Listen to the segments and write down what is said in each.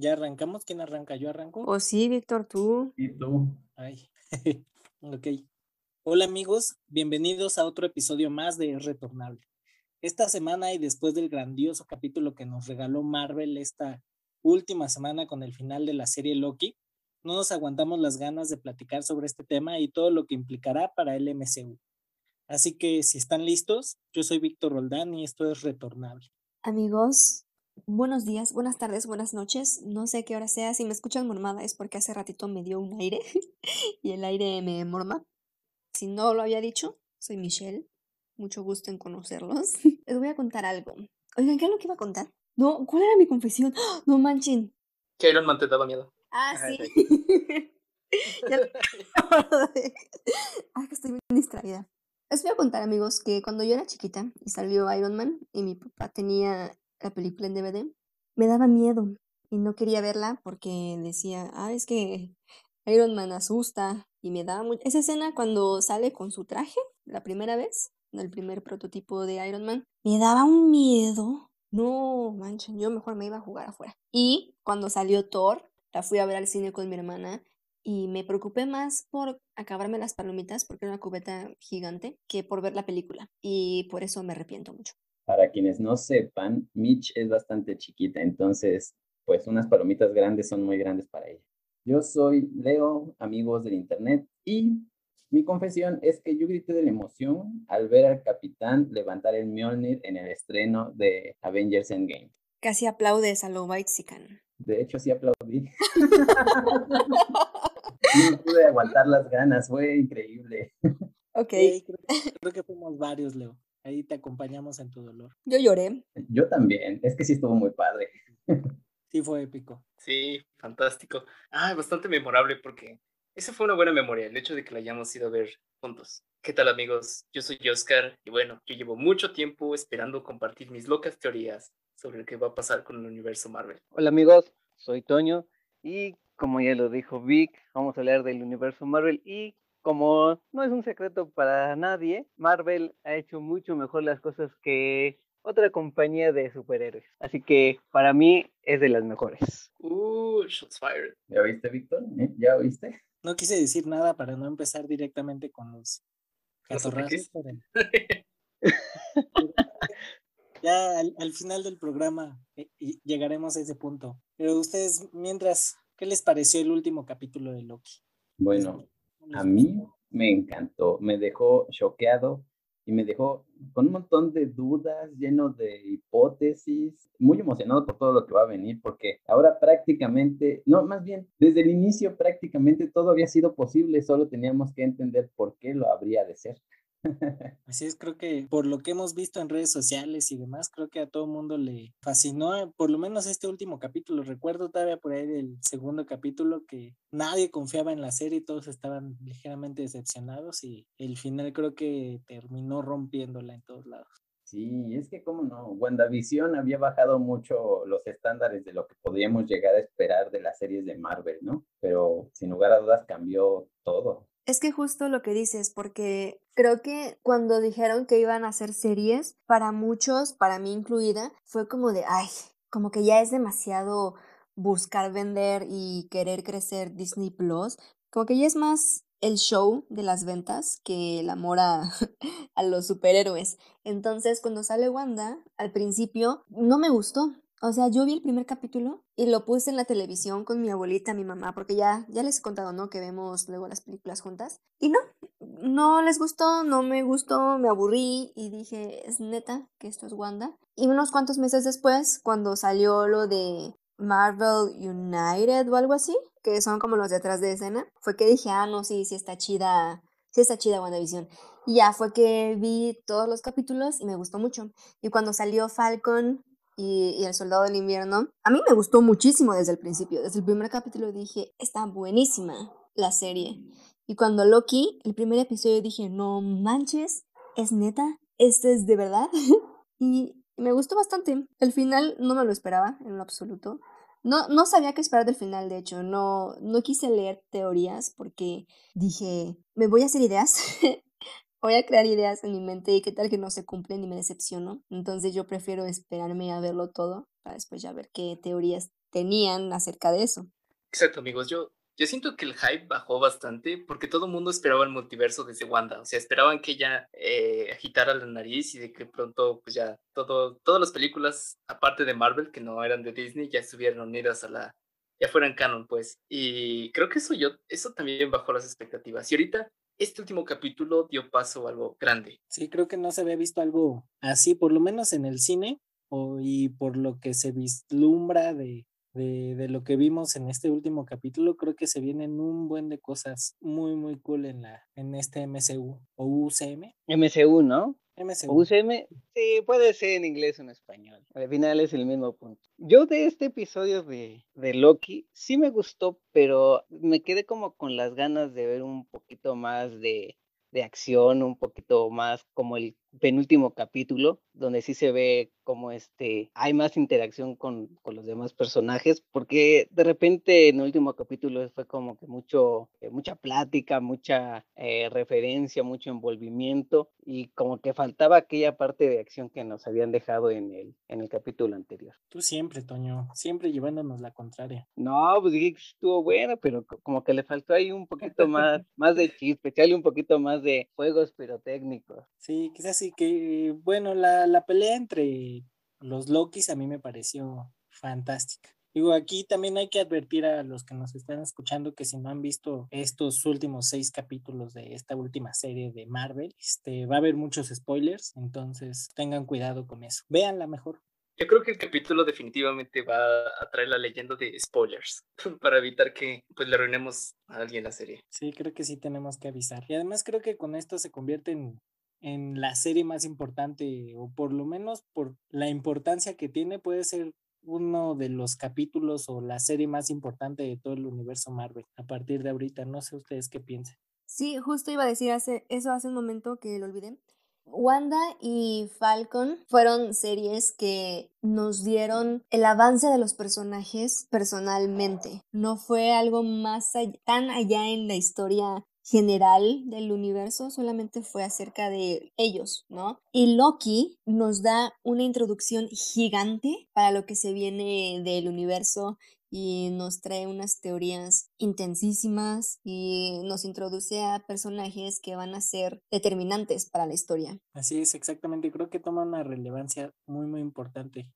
¿Ya arrancamos? ¿Quién arranca? ¿Yo arranco? O sí, Víctor, tú. ¿Y tú? Ay, ok. Hola amigos, bienvenidos a otro episodio más de Retornable. Esta semana y después del grandioso capítulo que nos regaló Marvel esta última semana con el final de la serie Loki, no nos aguantamos las ganas de platicar sobre este tema y todo lo que implicará para el MCU. Así que si están listos, yo soy Víctor Roldán y esto es Retornable. Amigos, buenos días, buenas tardes, buenas noches. No sé qué hora sea. Si me escuchan mormada es porque hace ratito me dio un aire y el aire me morma. Si no lo había dicho, soy Michelle. Mucho gusto en conocerlos. Les voy a contar algo. Oigan, ¿qué es lo que iba a contar? No, ¿cuál era mi confesión? ¡Ah! No manchen. Que Iron Man te daba miedo. Ah, Ajá, sí. sí. Ya lo- Ay, que estoy bien distraída. Les voy a contar, amigos, que cuando yo era chiquita y salió Iron Man y mi papá tenía la película en DVD, me daba miedo y no quería verla porque decía, ah, es que Iron Man asusta y me daba mucho... Esa escena cuando sale con su traje, la primera vez, el primer prototipo de Iron Man, me daba un miedo. No, manchen, yo mejor me iba a jugar afuera. Y cuando salió Thor, la fui a ver al cine con mi hermana y me preocupé más por acabarme las palomitas porque era una cubeta gigante que por ver la película y por eso me arrepiento mucho. Para quienes no sepan, Mitch es bastante chiquita, entonces, pues unas palomitas grandes son muy grandes para ella. Yo soy Leo, amigos del internet, y mi confesión es que yo grité de la emoción al ver al capitán levantar el Mjolnir en el estreno de Avengers Endgame. Casi aplaudes a lo Whitezican. De hecho, sí aplaudí. No pude aguantar las ganas, fue increíble. Ok, Sí, creo, creo que fuimos varios, Leo. Ahí te acompañamos en tu dolor. yo lloré. Yo también, es que sí estuvo muy padre. Sí, fue épico. Sí, fantástico. Ah, bastante memorable porque esa fue una buena memoria, el hecho de que la hayamos ido a ver juntos. ¿Qué tal amigos? Yo soy Oscar y bueno, yo llevo mucho tiempo esperando compartir mis locas teorías sobre lo que va a pasar con el universo Marvel. Hola amigos, soy Toño y como ya lo dijo Vic, vamos a hablar del universo Marvel y como no es un secreto para nadie, Marvel ha hecho mucho mejor las cosas que otra compañía de superhéroes. Así que para mí es de las mejores. Uh, shots fired. ¿Ya oíste, Víctor? ¿Eh? ¿Ya oíste? No quise decir nada para no empezar directamente con los ¿Los catorrazos, ya al, al final del programa eh, y- llegaremos a ese punto. Pero ustedes, mientras, ¿qué les pareció el último capítulo de Loki? Bueno, ¿No les a mí me encantó, me dejó choqueado y me dejó con un montón de dudas, lleno de hipótesis, muy emocionado por todo lo que va a venir, porque ahora prácticamente, no, más bien, desde el inicio prácticamente todo había sido posible, solo teníamos que entender por qué lo habría de ser. Así es, creo que por lo que hemos visto en redes sociales y demás, creo que a todo mundo le fascinó, eh, por lo menos este último capítulo. Recuerdo todavía por ahí del segundo capítulo que nadie confiaba en la serie, todos estaban ligeramente decepcionados y el final creo que terminó rompiéndola en todos lados. Sí, es que cómo no, WandaVision había bajado mucho los estándares de lo que podíamos llegar a esperar de las series de Marvel, ¿no? Pero sin lugar a dudas cambió todo. Es que justo lo que dices, porque creo que cuando dijeron que iban a hacer series, para muchos, para mí incluida, fue como de, ay, como que ya es demasiado buscar vender y querer crecer Disney Plus, como que ya es más el show de las ventas que el amor a, a los superhéroes. Entonces, cuando sale Wanda, al principio no me gustó. O sea, yo vi el primer capítulo y lo puse en la televisión con mi abuelita, mi mamá, porque ya, ya les he contado, ¿no? Que vemos luego las películas juntas. Y no, no les gustó, no me gustó, me aburrí y dije, es neta que esto es Wanda. Y unos cuantos meses después, cuando salió lo de Marvel United o algo así, que son como los de atrás de escena, fue que dije, ah, no, sí, sí está chida, sí está chida WandaVision. Y ya fue que vi todos los capítulos y me gustó mucho. Y cuando salió Falcon y, El Soldado del Invierno, a mí me gustó muchísimo desde el principio. Desde el primer capítulo dije, está buenísima la serie. Y cuando Loki, el primer episodio dije, no manches, es neta, esto es de verdad. y me gustó bastante. El final no me lo esperaba en lo absoluto. No, no sabía qué esperar del final, de hecho. No, no quise leer teorías porque dije, me voy a hacer ideas. voy a crear ideas en mi mente y qué tal que no se cumplen y me decepciono. Entonces yo prefiero esperarme a verlo todo para después ya ver qué teorías tenían acerca de eso. Exacto, amigos. Yo, yo siento que el hype bajó bastante porque todo el mundo esperaba el multiverso desde Wanda. O sea, esperaban que ella eh, agitara la nariz y de que pronto, pues ya, todo, todas las películas, aparte de Marvel, que no eran de Disney, ya estuvieran unidas a la, ya fueran canon, pues. Y creo que eso yo, eso también bajó las expectativas. Y ahorita, este último capítulo dio paso a algo grande. Sí, creo que no se había visto algo así, por lo menos en el cine, o, y por lo que se vislumbra de, de, de, lo que vimos en este último capítulo, creo que se vienen un buen de cosas muy, muy cool en, la, en este MCU o UCM. MCU, ¿no? MCU. UCM, sí, puede ser en inglés o en español. Al final es el mismo punto. Yo de este episodio de, de Loki sí me gustó, pero me quedé como con las ganas de ver un poquito más de, de acción, un poquito más como el penúltimo capítulo, donde sí se ve como este, hay más interacción con, con, los demás personajes, porque de repente en el último capítulo fue como que mucho, eh, mucha plática, mucha eh, referencia, mucho envolvimiento, y como que faltaba aquella parte de acción que nos habían dejado en el, en el capítulo anterior. Tú siempre, Toño, siempre llevándonos la contraria. No, pues dije que estuvo bueno, pero como que le faltó ahí un poquito más, más de chispe, echarle un poquito más de juegos pirotécnicos. Sí, quizás sí que, bueno, la, la pelea entre los Lokis a mí me pareció fantástica. Digo, aquí también hay que advertir a los que nos están escuchando que si no han visto estos últimos seis capítulos de esta última serie de Marvel, este, va a haber muchos spoilers, entonces tengan cuidado con eso. Véanla mejor. Yo creo que el capítulo definitivamente va a traer la leyenda de spoilers para evitar que pues le arruinemos a alguien la serie. Sí, creo que sí tenemos que avisar. Y además creo que con esto se convierte en, en la serie más importante o por lo menos por la importancia que tiene puede ser uno de los capítulos o la serie más importante de todo el universo Marvel a partir de ahorita. No sé ustedes qué piensan. Sí, justo iba a decir hace, eso hace un momento que lo olvidé. Wanda y Falcon fueron series que nos dieron el avance de los personajes personalmente. No fue algo más tan allá en la historia general del universo, solamente fue acerca de ellos, ¿no? Y Loki nos da una introducción gigante para lo que se viene del universo y nos trae unas teorías intensísimas y nos introduce a personajes que van a ser determinantes para la historia. Así es, exactamente. Creo que toma una relevancia muy, muy importante.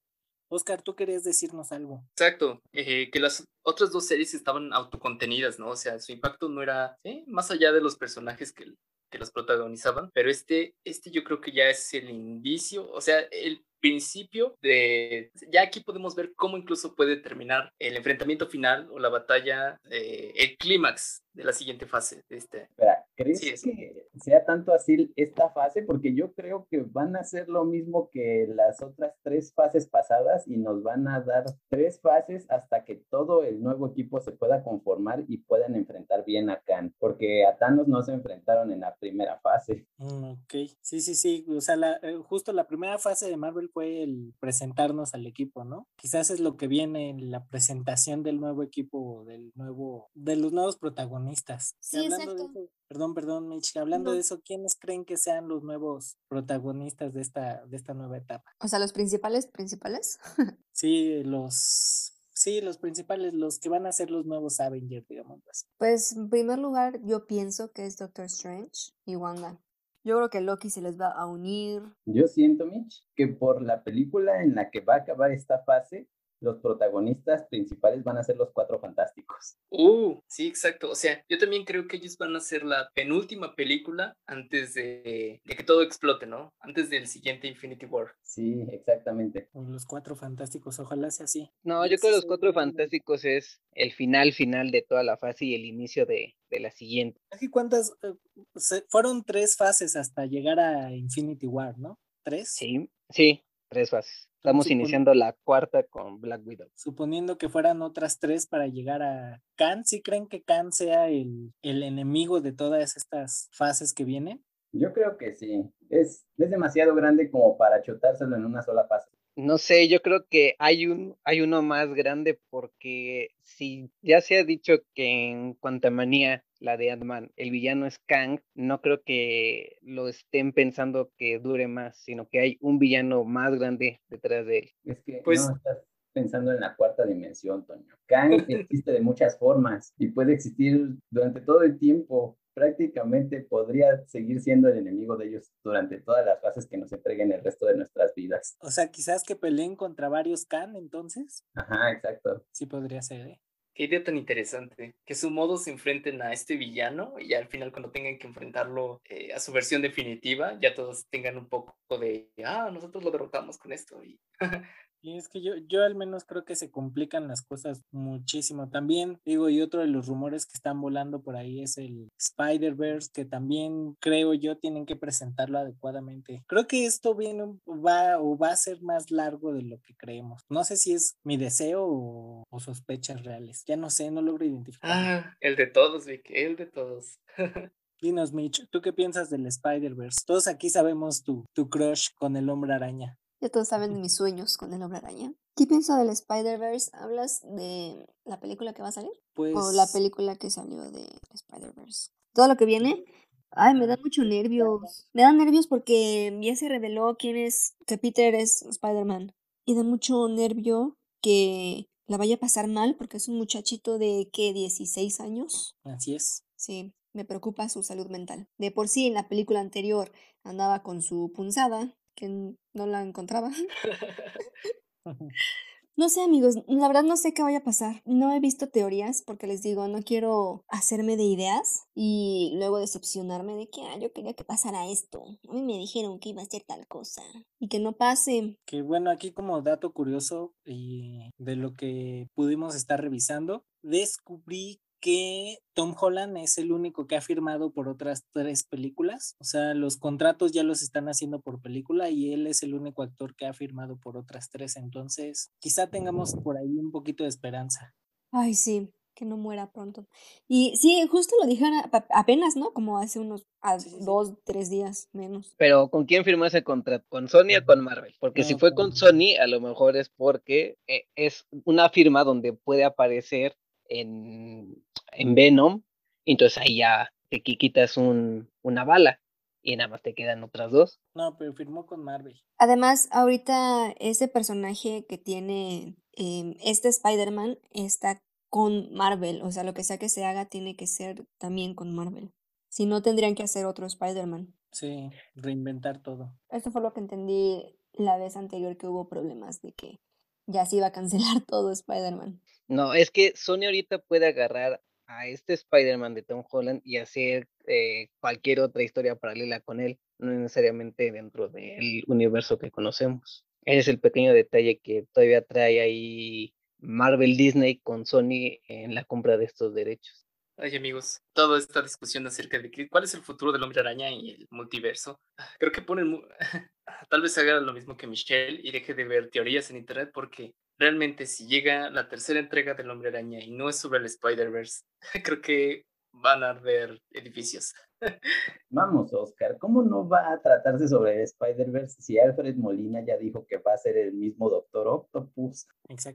Oscar, tú querías decirnos algo. Exacto, eh, que las otras dos series estaban autocontenidas, ¿no? O sea, su impacto no era más allá de los personajes que, que los protagonizaban, pero este, este yo creo que ya es el indicio, o sea, el principio de... Ya aquí podemos ver cómo incluso puede terminar el enfrentamiento final o la batalla, eh, el clímax de la siguiente fase de este. Espera, ¿crees sí, que sea tanto así esta fase? Porque yo creo que van a ser lo mismo que las otras tres fases pasadas y nos van a dar tres fases hasta que todo el nuevo equipo se pueda conformar y puedan enfrentar bien a Khan, porque a Thanos no se enfrentaron en la primera fase. Mm, ok, sí, sí, sí, o sea, la, eh, justo la primera fase de Marvel fue el presentarnos al equipo, ¿no? Quizás es lo que viene en la presentación del nuevo equipo, del nuevo, de los nuevos protagonistas. Sí, exacto. de eso, perdón, perdón, Mitch, hablando No. de eso, ¿quiénes creen que sean los nuevos protagonistas de esta, de esta nueva etapa? O sea, los principales, principales. Sí, los, sí, los principales, los que van a ser los nuevos Avengers, digamos así. Pues en primer lugar, yo pienso que es Doctor Strange y Wanda. Yo creo que Loki se les va a unir. Yo siento, Mitch, que por la película en la que va a acabar esta fase, los protagonistas principales van a ser los cuatro fantásticos. Uh, sí, exacto. O sea, yo también creo que ellos van a ser la penúltima película antes de, de que todo explote, ¿no? Antes del siguiente Infinity War. Sí, exactamente. Los cuatro fantásticos, ojalá sea así. No, yo creo que los cuatro fantásticos es el final final de toda la fase y el inicio de, de la siguiente. Aquí cuántas, eh, se- fueron tres fases hasta llegar a Infinity War, ¿no? ¿Tres? Sí, sí, tres fases. Estamos Supon- iniciando la cuarta con Black Widow. Suponiendo que fueran otras tres para llegar a Khan, ¿sí creen que Khan sea el, el enemigo de todas estas fases que vienen? Yo creo que sí. Es, es demasiado grande como para chutárselo en una sola fase. No sé, yo creo que hay un, hay uno más grande porque si ya se ha dicho que en Quantumania, la de Ant-Man, el villano es Kang, no creo que lo estén pensando que dure más, sino que hay un villano más grande detrás de él. Es que Pues- no, estás, pensando en la cuarta dimensión, Toño. Kang existe de muchas formas y puede existir durante todo el tiempo. Prácticamente podría seguir siendo el enemigo de ellos durante todas las fases que nos entreguen el resto de nuestras vidas. O sea, quizás que peleen contra varios Kang, entonces. Ajá, exacto. Sí podría ser, ¿eh? Qué idea tan interesante. Que su modo se enfrenten a este villano y al final cuando tengan que enfrentarlo eh, a su versión definitiva, ya todos tengan un poco de, ah, nosotros lo derrotamos con esto. Y Y es que yo, yo al menos creo que se complican las cosas muchísimo. También digo, y otro de los rumores que están volando por ahí es el Spider-Verse, que también creo yo tienen que presentarlo adecuadamente. Creo que esto viene, va o va a ser más largo de lo que creemos. No sé si es mi deseo o, o sospechas reales. Ya no sé, no logro identificar. ah, el de todos, Vic, el de todos. Dinos, Mitch, ¿tú qué piensas del Spider-Verse? Todos aquí sabemos tu, tu crush con el hombre araña. Ya todos saben de mis sueños con el hombre araña. ¿Qué pienso del Spider-Verse? ¿Hablas de la película que va a salir? Pues. ¿O la película que salió de Spider-Verse? Todo lo que viene. Ay, me da mucho nervios. Me dan nervios porque ya se reveló quién es, que Peter es Spider-Man. Y da mucho nervio que la vaya a pasar mal porque es un muchachito de, ¿qué? 16 años. Así es. Sí, me preocupa su salud mental. De por sí, en la película anterior andaba con su punzada, que no la encontraba. No sé, amigos, la verdad no sé qué vaya a pasar. No he visto teorías porque les digo, no quiero hacerme de ideas y luego decepcionarme de que, ah, yo quería que pasara esto. A mí me dijeron que iba a ser tal cosa y que no pase. Que bueno, aquí como dato curioso y de lo que pudimos estar revisando, descubrí que Tom Holland es el único que ha firmado por otras tres películas. O sea, los contratos ya los están haciendo por película y él es el único actor que ha firmado por otras tres. Entonces, quizá tengamos por ahí un poquito de esperanza. Ay, sí, que no muera pronto. Y sí, justo lo dijeron apenas, ¿no? Como hace unos a Sí, sí, sí. dos, tres días menos. Pero ¿con quién firmó ese contrato? ¿Con Sony o con Marvel? Porque si fue con con- Sony, a lo mejor es porque eh, es una firma donde puede aparecer en, en Venom, y entonces ahí ya te qui- quitas un, una bala y nada más te quedan otras dos. No, pero firmó con Marvel. Además, ahorita ese personaje que tiene em, este Spider-Man está con Marvel. O sea, lo que sea que se haga tiene que ser también con Marvel. Si no, tendrían que hacer otro Spider-Man. Sí, reinventar todo. Esto fue lo que entendí la vez anterior que hubo problemas de que ya se iba a cancelar todo Spider-Man. No, es que Sony ahorita puede agarrar a este Spider-Man de Tom Holland y hacer eh, cualquier otra historia paralela con él, no necesariamente dentro del universo que conocemos. Ese es el pequeño detalle que todavía trae ahí Marvel Disney con Sony en la compra de estos derechos. Ay, amigos, toda esta discusión acerca de cuál es el futuro del hombre araña y el multiverso, ah, creo que ponen. Tal vez haga lo mismo que Michelle y deje de ver teorías en internet, porque realmente, si llega la tercera entrega del hombre araña y no es sobre el Spider-Verse, creo que van a arder edificios. Vamos, Oscar, ¿cómo no va a tratarse sobre el Spider-Verse si Alfred Molina ya dijo que va a ser el mismo Doctor Octopus?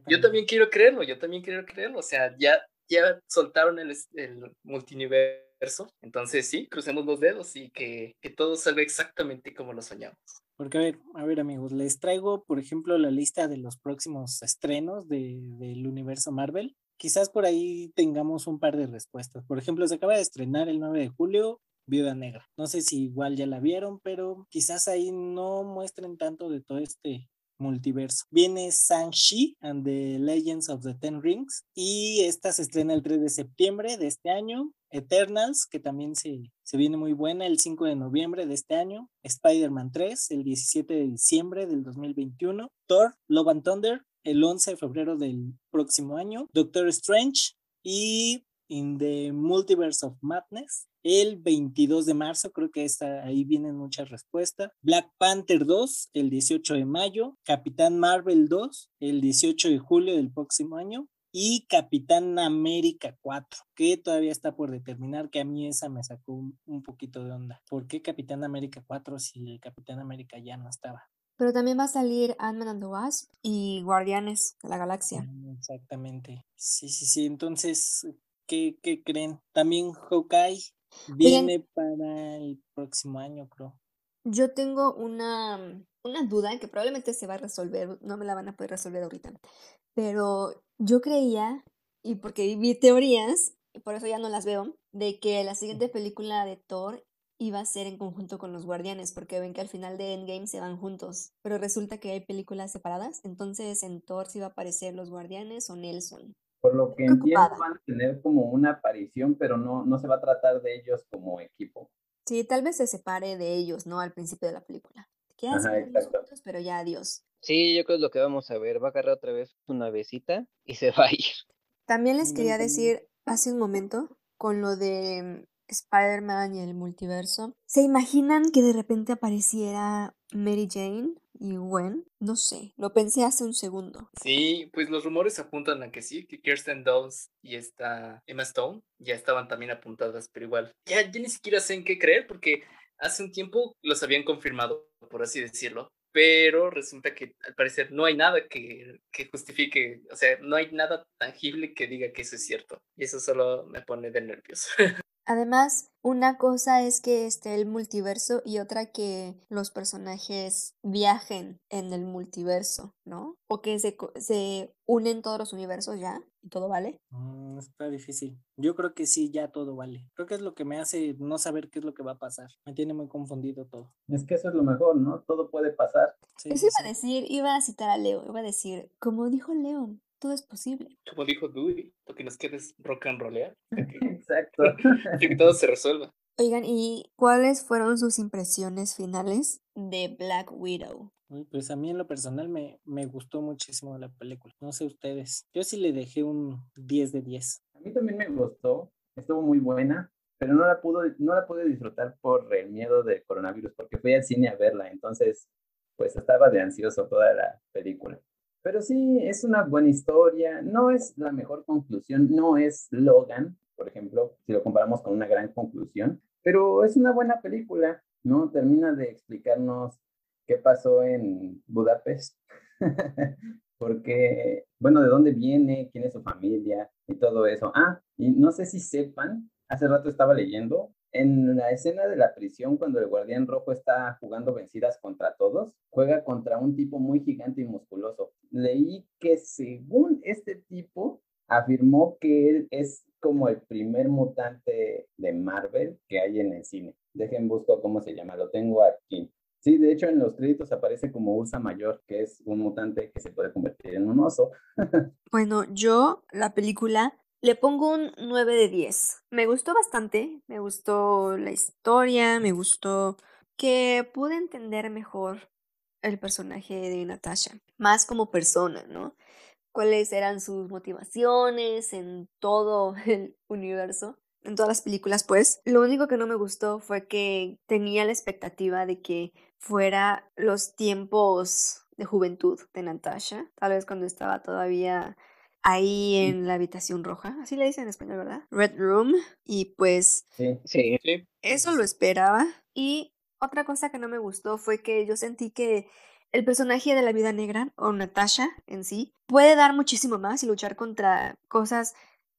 Yo también quiero creerlo, yo también quiero creerlo. O sea, ya, ya soltaron el, el multiverso. Entonces, sí, crucemos los dedos y que, que todo salga exactamente como lo soñamos. Porque, a ver, a ver, amigos, les traigo, por ejemplo, la lista de los próximos estrenos de, del universo Marvel. Quizás por ahí tengamos un par de respuestas. Por ejemplo, se acaba de estrenar el 9 de julio Viuda Negra. No sé si igual ya la vieron, pero quizás ahí no muestren tanto de todo este multiverso. Viene Shang-Chi and the Legends of the Ten Rings y esta se estrena el 3 de septiembre de este año. Eternals, que también se, se viene muy buena el 5 de noviembre de este año. Spider-Man 3, el 17 de diciembre del 2021. Thor, Love and Thunder, el 11 de febrero del próximo año. Doctor Strange y In the Multiverse of Madness, el 22 de marzo, creo que está, ahí vienen muchas respuestas. Black Panther 2, el 18 de mayo. Capitán Marvel 2, el 18 de julio del próximo año. Y Capitán América 4, que todavía está por determinar, que a mí esa me sacó un, un poquito de onda. ¿Por qué Capitán América 4 si el Capitán América ya no estaba? Pero también va a salir Ant-Man and the Wasp y Guardianes de la Galaxia. Mm, Exactamente. Sí, sí, sí. Entonces, ¿qué, qué creen? También Hawkeye viene para el próximo año, creo. Yo tengo una, una duda que probablemente se va a resolver, no me la van a poder resolver ahorita. pero yo creía, y porque vi teorías, y por eso ya no las veo, de que la siguiente película de Thor iba a ser en conjunto con los guardianes, porque ven que al final de Endgame se van juntos, pero resulta que hay películas separadas, entonces en Thor sí va a aparecer los guardianes o Nelson. Por lo que entiendo van a tener como una aparición, pero no, no se va a tratar de ellos como equipo. Sí, tal vez se separe de ellos, ¿no? Al principio de la película. Ajá, juntos, pero ya adiós. Sí, yo creo que es lo que vamos a ver. Va a agarrar otra vez una besita y se va a ir. También les quería decir hace un momento con lo de Spider-Man y el multiverso. ¿Se imaginan que de repente apareciera Mary Jane y Gwen? No sé, lo pensé hace un segundo. Sí, pues los rumores apuntan a que sí, que Kirsten Dunst y esta Emma Stone ya estaban también apuntadas, pero igual, ya, ya ni siquiera sé en qué creer porque hace un tiempo los habían confirmado, por así decirlo, pero resulta que al parecer no hay nada que, que, justifique, o sea, no hay nada tangible que diga que eso es cierto. Y eso solo me pone de nervioso. Además, una cosa es que esté el multiverso y otra que los personajes viajen en el multiverso, ¿no? O que se, se unen todos los universos ya y todo vale. Mm, está difícil. Yo creo que sí, ya todo vale. Creo que es lo que me hace no saber qué es lo que va a pasar. Me tiene muy confundido todo. Es que eso es lo mejor, ¿no? Todo puede pasar. eso iba a decir, iba a citar a Leo, iba a decir, como dijo León, todo es posible. Como dijo Dewey, lo que nos queda es rock and rollear. Exacto. que todo se resuelva. Oigan, ¿y cuáles fueron sus impresiones finales de Black Widow? Pues a mí en lo personal me, me gustó muchísimo la película. No sé ustedes. Yo sí le dejé un 10 de 10. A mí también me gustó. Estuvo muy buena, pero no la, pudo, no la pude disfrutar por el miedo del coronavirus, porque fui al cine a verla. Entonces, pues estaba de ansioso toda la película. Pero sí, es una buena historia, no es la mejor conclusión, no es Logan, por ejemplo, si lo comparamos con una gran conclusión, pero es una buena película, ¿no? Termina de explicarnos qué pasó en Budapest, porque, bueno, de dónde viene, quién es su familia y todo eso. Ah, y no sé si sepan, hace rato estaba leyendo en la escena de la prisión, cuando el guardián rojo está jugando vencidas contra todos, juega contra un tipo muy gigante y musculoso. Leí que según este tipo, afirmó que él es como el primer mutante de Marvel que hay en el cine. Dejen busco cómo se llama, lo tengo aquí. Sí, de hecho en los créditos aparece como Ursa Mayor, que es un mutante que se puede convertir en un oso. bueno, yo la película le pongo un 9 de 10. Me gustó bastante, me gustó la historia, me gustó que pude entender mejor el personaje de Natasha, más como persona, ¿no? Cuáles eran sus motivaciones en todo el universo, en todas las películas, pues. Lo único que no me gustó fue que tenía la expectativa de que fuera los tiempos de juventud de Natasha, tal vez cuando estaba todavía ahí en la habitación roja, así le dicen en español, ¿verdad? Red Room. Y pues sí, sí. eso lo esperaba. Y otra cosa que no me gustó fue que yo sentí que el personaje de la vida negra, o Natasha en sí, puede dar muchísimo más y luchar contra cosas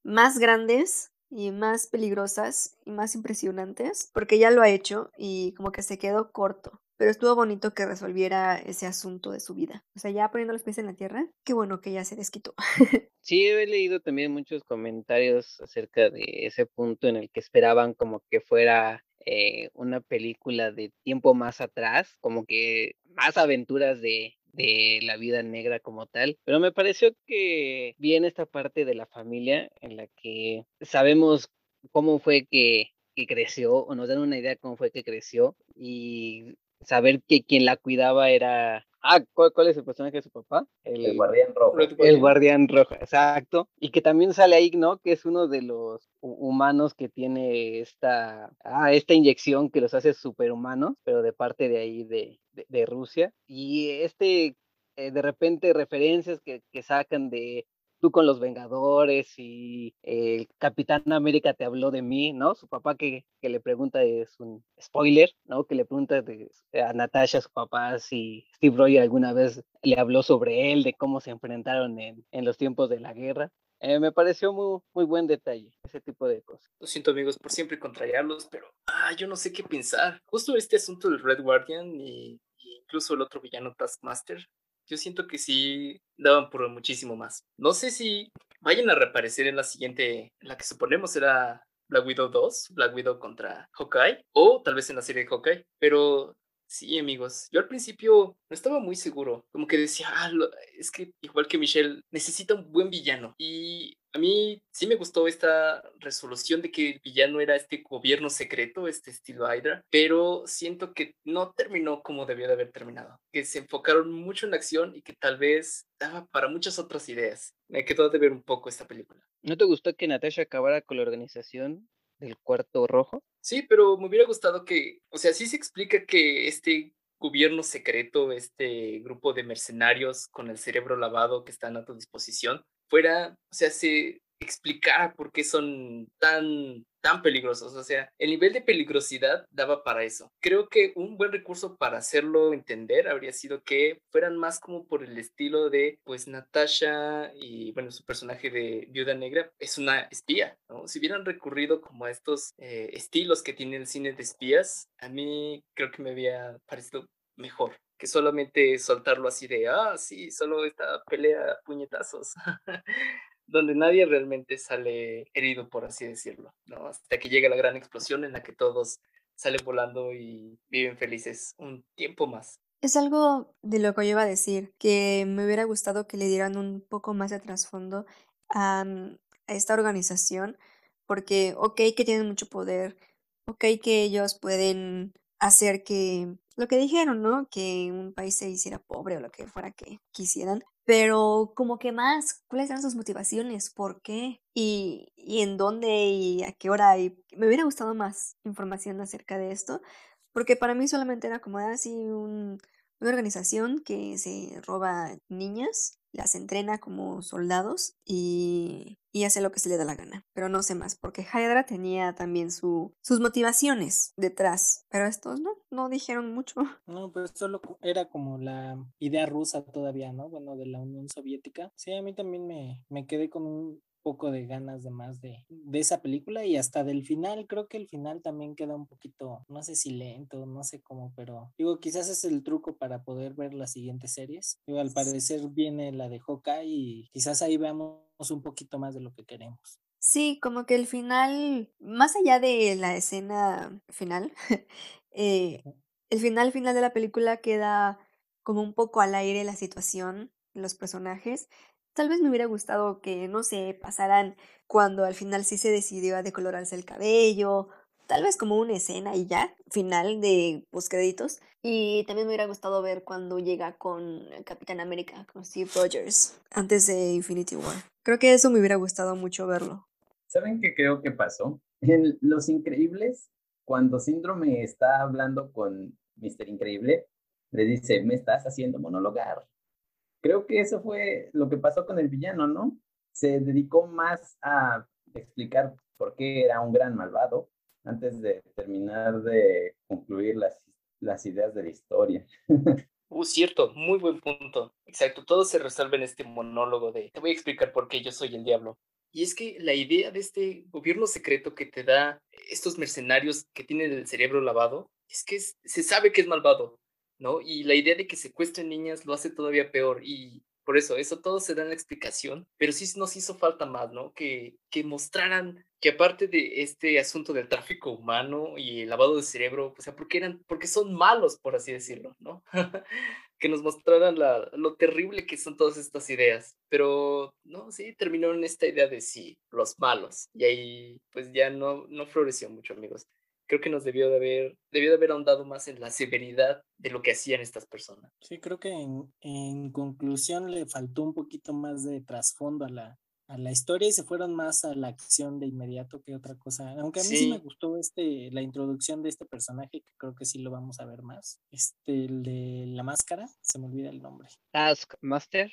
más grandes y más peligrosas y más impresionantes, porque ya lo ha hecho y como que se quedó corto pero estuvo bonito que resolviera ese asunto de su vida. O sea, ya poniendo los pies en la tierra, qué bueno que ya se desquitó. sí, he leído también muchos comentarios acerca de ese punto en el que esperaban como que fuera eh, una película de tiempo más atrás, como que más aventuras de, de la vida negra como tal, pero me pareció que viene esta parte de la familia en la que sabemos cómo fue que, creció o nos dan una idea de cómo fue que creció y saber que quien la cuidaba era... Ah, ¿cuál, es el personaje de su papá? El, guardián rojo. El guardián rojo, exacto. Y que también sale ahí, ¿no? Que es uno de los humanos que tiene esta, ah, esta inyección que los hace superhumanos, pero de parte de ahí de, de, Rusia. Y este, eh, de repente, referencias que, que sacan de tú con los Vengadores y el Capitán América te habló de mí, ¿no? Su papá que, que le pregunta es un spoiler, ¿no? Que le pregunta a Natasha, su papá, si Steve Rogers alguna vez le habló sobre él, de cómo se enfrentaron en, en los tiempos de la guerra. Eh, me pareció muy, muy buen detalle, ese tipo de cosas. Lo siento amigos por siempre contrariarlos, pero ah, yo no sé qué pensar. Justo este asunto del Red Guardian y, y incluso el otro villano Taskmaster yo siento que sí daban por muchísimo más. No sé si vayan a reaparecer en la siguiente, la que suponemos será Black Widow 2, Black Widow contra Hawkeye, o tal vez en la serie de Hawkeye, pero Sí, amigos. Yo al principio no estaba muy seguro. Como que decía, ah, es que igual que Michelle, necesita un buen villano. Y a mí sí me gustó esta resolución de que el villano era este gobierno secreto, este estilo Hydra, pero siento que no terminó como debió de haber terminado. Que se enfocaron mucho en la acción y que tal vez daba para muchas otras ideas. Me quedó de ver un poco esta película. ¿No te gustó que Natasha acabara con la organización del cuarto rojo? Sí, pero me hubiera gustado que, o sea, sí se explica que este gobierno secreto, este grupo de mercenarios con el cerebro lavado que están a tu disposición, fuera, o sea, se explicara por qué son tan tan peligrosos. O sea, el nivel de peligrosidad daba para eso. Creo que un buen recurso para hacerlo entender habría sido que fueran más como por el estilo de, pues, Natasha y, bueno, su personaje de Viuda Negra es una espía, ¿no? Si hubieran recurrido como a estos eh, estilos que tiene el cine de espías, a mí creo que me había parecido mejor que solamente soltarlo así de, ah, sí, solo esta pelea puñetazos. donde nadie realmente sale herido, por así decirlo, ¿no? Hasta que llega la gran explosión en la que todos salen volando y viven felices un tiempo más. Es algo de lo que yo iba a decir, que me hubiera gustado que le dieran un poco más de trasfondo a, mm, a esta organización, porque, ok, que tienen mucho poder, ok, que ellos pueden hacer que lo que dijeron, ¿no? Que un país se hiciera pobre o lo que fuera que quisieran, pero como que más, ¿cuáles eran sus motivaciones? ¿Por qué? ¿Y, y en dónde y a qué hora? Y me hubiera gustado más información acerca de esto, porque para mí solamente era como así ah, un, una organización que se roba niñas las entrena como soldados y, y, hace lo que se le da la gana. Pero no sé más, porque Hydra tenía también su, sus motivaciones detrás, pero estos no, no dijeron mucho. No, pero solo era como la idea rusa todavía, ¿no? Bueno, de la Unión Soviética. Sí, a mí también me, me quedé con un poco de ganas de más de, de esa película y hasta del final, creo que el final también queda un poquito, no sé si lento, no sé cómo, pero digo, quizás es el truco para poder ver las siguientes series. Digo, al parecer viene la de Hawkeye y quizás ahí veamos un poquito más de lo que queremos. Sí, como que el final, más allá de la escena final, eh, el final final de la película queda como un poco al aire la situación, los personajes, Tal vez me hubiera gustado que, no sé, pasaran cuando al final sí se decidió a decolorarse el cabello, tal vez como una escena y ya, final de postcréditos. Y también me hubiera gustado ver cuando llega con Capitán América, con Steve Rogers, antes de Infinity War. Creo que eso me hubiera gustado mucho verlo. ¿Saben qué creo que pasó? En Los Increíbles, cuando Síndrome está hablando con Mr. Increíble, le dice, me estás haciendo monologar. Creo que eso fue lo que pasó con el villano, ¿no? Se dedicó más a explicar por qué era un gran malvado antes de terminar de concluir las, ideas de la historia. Uh, cierto, muy buen punto. Exacto, todo se resuelve en este monólogo de te voy a explicar por qué yo soy el diablo. Y es que la idea de este gobierno secreto que te da estos mercenarios que tienen el cerebro lavado es que se sabe que es malvado, ¿no? Y la idea de que secuestren niñas lo hace todavía peor y por eso, eso todo se da en la explicación, pero sí nos hizo falta más, ¿no? Que, que mostraran que aparte de este asunto del tráfico humano y el lavado de cerebro, o sea, porque eran, porque son malos, por así decirlo, ¿no? que nos mostraran la, lo terrible que son todas estas ideas. Pero, no, sí, terminó en esta idea de sí, los malos. Y ahí, pues ya no, no floreció mucho, amigos creo que nos debió de haber, debió de haber ahondado más en la severidad de lo que hacían estas personas. Sí, creo que en, en conclusión le faltó un poquito más de trasfondo a la, a la historia y se fueron más a la acción de inmediato que otra cosa. Aunque a mí sí. me gustó este, la introducción de este personaje, que creo que sí lo vamos a ver más. Este, el de la máscara, se me olvida el nombre. Taskmaster.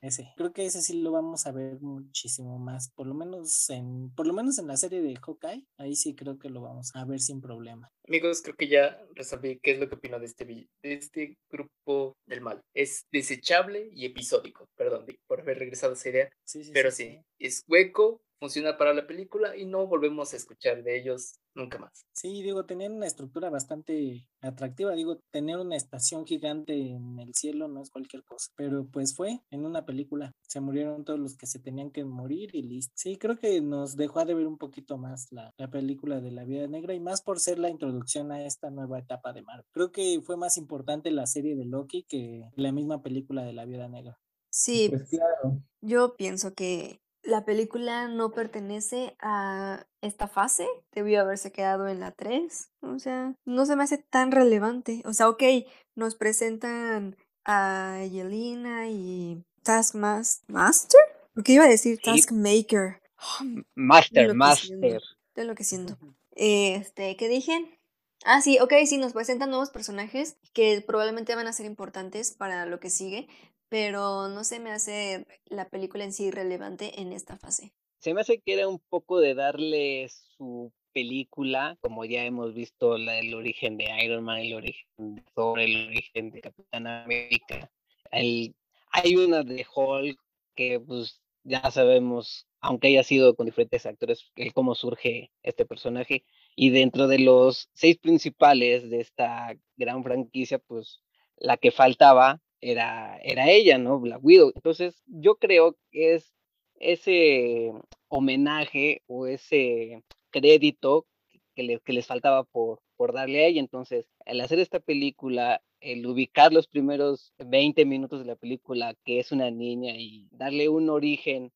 Ese. Creo que ese sí lo vamos a ver muchísimo más. Por lo menos en, por lo menos en la serie de Hawkeye. Ahí sí creo que lo vamos a ver sin problema. Amigos, creo que ya resolví qué es lo que opino de este, de este grupo del mal. Es desechable y episódico. Perdón por haber regresado a esa idea. Sí, sí, pero sí, es hueco, funciona para la película y no volvemos a escuchar de ellos nunca más. Sí, digo, tenían una estructura bastante atractiva, digo, tener una estación gigante en el cielo no es cualquier cosa, pero pues fue en una película, se murieron todos los que se tenían que morir y listo. Sí, creo que nos dejó de ver un poquito más la, la película de la vida negra y más por ser la introducción a esta nueva etapa de Marvel. Creo que fue más importante la serie de Loki que la misma película de la vida negra. Sí, Pues claro. yo pienso que la película no pertenece a esta fase, debió haberse quedado en la 3, o sea, no se me hace tan relevante. O sea, ok, nos presentan a Yelena y Taskmaster, porque iba a decir Sí. Taskmaker. Master, enloqueciendo, Master. Estoy enloqueciendo. Este, ¿qué dije? Ah, sí, ok, sí, nos presentan nuevos personajes que probablemente van a ser importantes para lo que sigue, pero no se me hace la película en sí relevante en esta fase. Se me hace que era un poco de darle su película, como ya hemos visto la, el origen de Iron Man, el origen de Thor, el origen de Capitán América. El, hay una de Hulk que pues ya sabemos, aunque haya sido con diferentes actores, el cómo surge este personaje. Y dentro de los seis principales de esta gran franquicia, pues la que faltaba era, era ella, ¿no? Black Widow. Entonces, yo creo que es ese homenaje o ese crédito que, le- que les faltaba por, por darle a ella. Entonces, al hacer esta película, el ubicar los primeros 20 minutos de la película, que es una niña, y darle un origen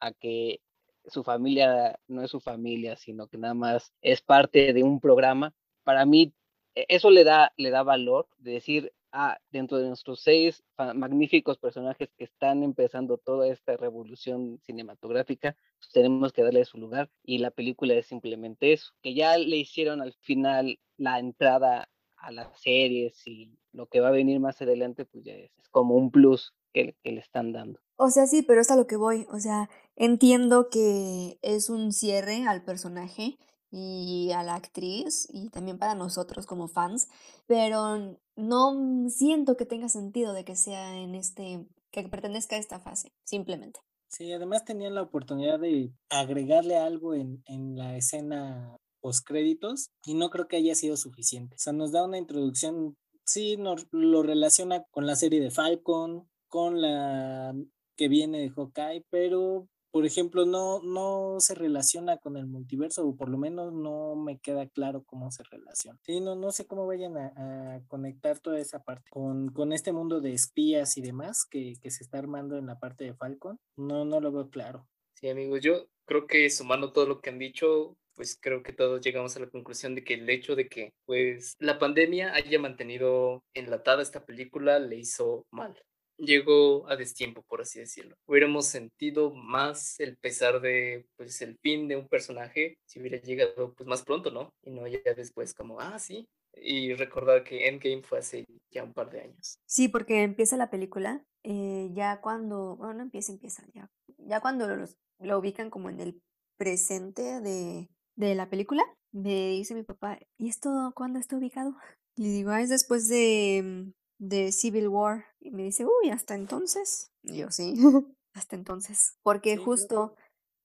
a que su familia no es su familia, sino que nada más es parte de un programa, para mí e- eso le da, le da valor de decir, ah, dentro de nuestros seis magníficos personajes que están empezando toda esta revolución cinematográfica, pues tenemos que darle su lugar y la película es simplemente eso, que ya le hicieron al final la entrada a las series y lo que va a venir más adelante, pues ya es, es como un plus que, que le están dando. O sea, sí, pero es a lo que voy. O sea, entiendo que es un cierre al personaje y a la actriz y también para nosotros como fans, pero no siento que tenga sentido de que sea en este, que pertenezca a esta fase, simplemente. Sí, además tenían la oportunidad de agregarle algo en, en la escena postcréditos y no creo que haya sido suficiente. O sea, nos da una introducción, sí, nos lo relaciona con la serie de Falcon, con la que viene de Hawkeye, pero por ejemplo, no, no se relaciona con el multiverso, o por lo menos no me queda claro cómo se relaciona. Sí, no, no sé cómo vayan a, conectar toda esa parte con, con este mundo de espías y demás que, que se está armando en la parte de Falcon. No, no lo veo claro. Sí, amigos, yo creo que sumando todo lo que han dicho, pues creo que todos llegamos a la conclusión de que el hecho de que pues la pandemia haya mantenido enlatada esta película le hizo mal. Llegó a destiempo, por así decirlo. Hubiéramos sentido más el pesar de pues el fin de un personaje si hubiera llegado pues más pronto, ¿no? Y no ya después como, ah, sí. Y recordar que Endgame fue hace ya un par de años. Sí, porque empieza la película, eh, ya cuando, bueno, no empieza, empieza, ya, ya cuando los, lo ubican como en el presente de, de la película, me dice mi papá, ¿y esto cuándo está ubicado? Y digo, ah, es después de, mm, de Civil War. Y me dice, uy, hasta entonces. Y yo, sí, hasta entonces. Porque justo,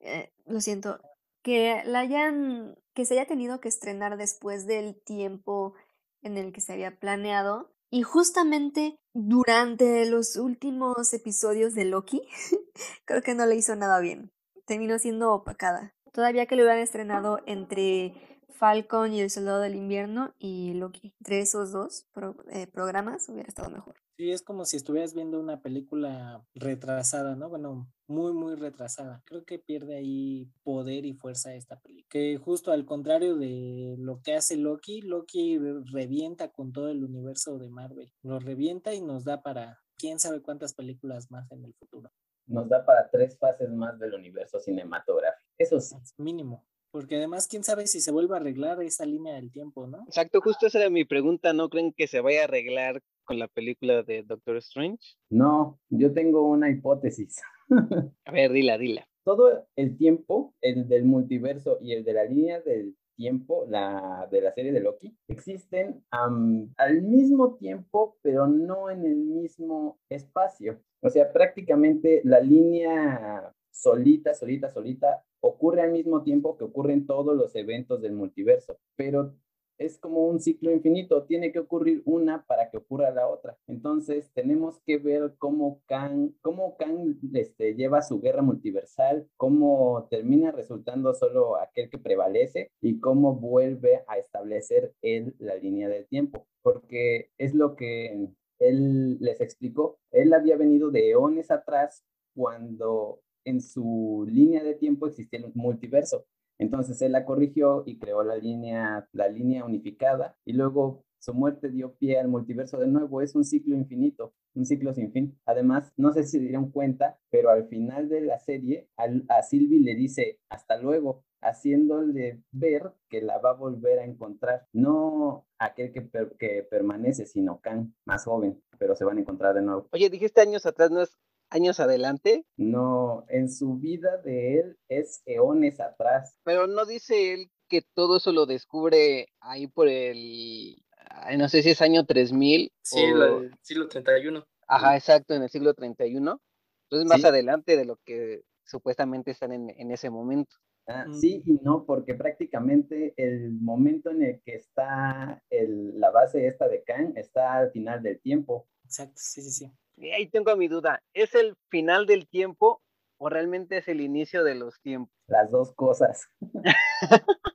eh, lo siento, que la hayan, que se haya tenido que estrenar después del tiempo en el que se había planeado. Y justamente durante los últimos episodios de Loki, creo que no le hizo nada bien. Terminó siendo opacada. Todavía que lo hubieran estrenado entre Falcon y el Soldado del Invierno y Loki. Entre esos dos pro- eh, programas hubiera estado mejor. Sí, es como si estuvieras viendo una película retrasada, ¿no? Bueno, muy, muy retrasada. Creo que pierde ahí poder y fuerza esta película. Que justo al contrario de lo que hace Loki, Loki re- revienta con todo el universo de Marvel. Lo revienta y nos da para quién sabe cuántas películas más en el futuro. Nos da para tres fases más del universo cinematográfico. Eso sí. Mínimo. Porque además, quién sabe si se vuelve a arreglar esa línea del tiempo, ¿no? Exacto, justo esa era mi pregunta. ¿No creen que se vaya a arreglar con la película de Doctor Strange? No, yo tengo una hipótesis. A ver, dila, dila. Todo el tiempo, el del multiverso y el de la línea del tiempo, la de la serie de Loki, existen am, al mismo tiempo, pero no en el mismo espacio. O sea, prácticamente la línea solita, solita, solita, ocurre al mismo tiempo que ocurren todos los eventos del multiverso, pero es como un ciclo infinito, tiene que ocurrir una para que ocurra la otra. Entonces, tenemos que ver cómo Kang, cómo Kang este, lleva su guerra multiversal, cómo termina resultando solo aquel que prevalece y cómo vuelve a establecer él la línea del tiempo, porque es lo que él les explicó. Él había venido de eones atrás cuando en su línea de tiempo existía el multiverso entonces él la corrigió y creó la línea, la línea unificada y luego su muerte dio pie al multiverso de nuevo. Es un ciclo infinito, un ciclo sin fin. Además, no sé si se dieron cuenta, pero al final de la serie a Sylvie le dice hasta luego, haciéndole ver que la va a volver a encontrar. No aquel que, que permanece, sino Khan, más joven, pero se van a encontrar de nuevo. Oye, dijiste años atrás, ¿no es años adelante. No, en su vida de él es eones atrás. Pero no dice él que todo eso lo descubre ahí por el, no sé si es año 3000. Sí, el siglo 31. Ajá, exacto, en el siglo 31. Entonces más adelante de lo que supuestamente están en, ese momento. Ah, mm. sí y no, porque prácticamente el momento en el que está el, la base esta de Khan está al final del tiempo. Exacto, sí, sí, sí. Y ahí tengo mi duda, ¿es el final del tiempo o realmente es el inicio de los tiempos? Las dos cosas.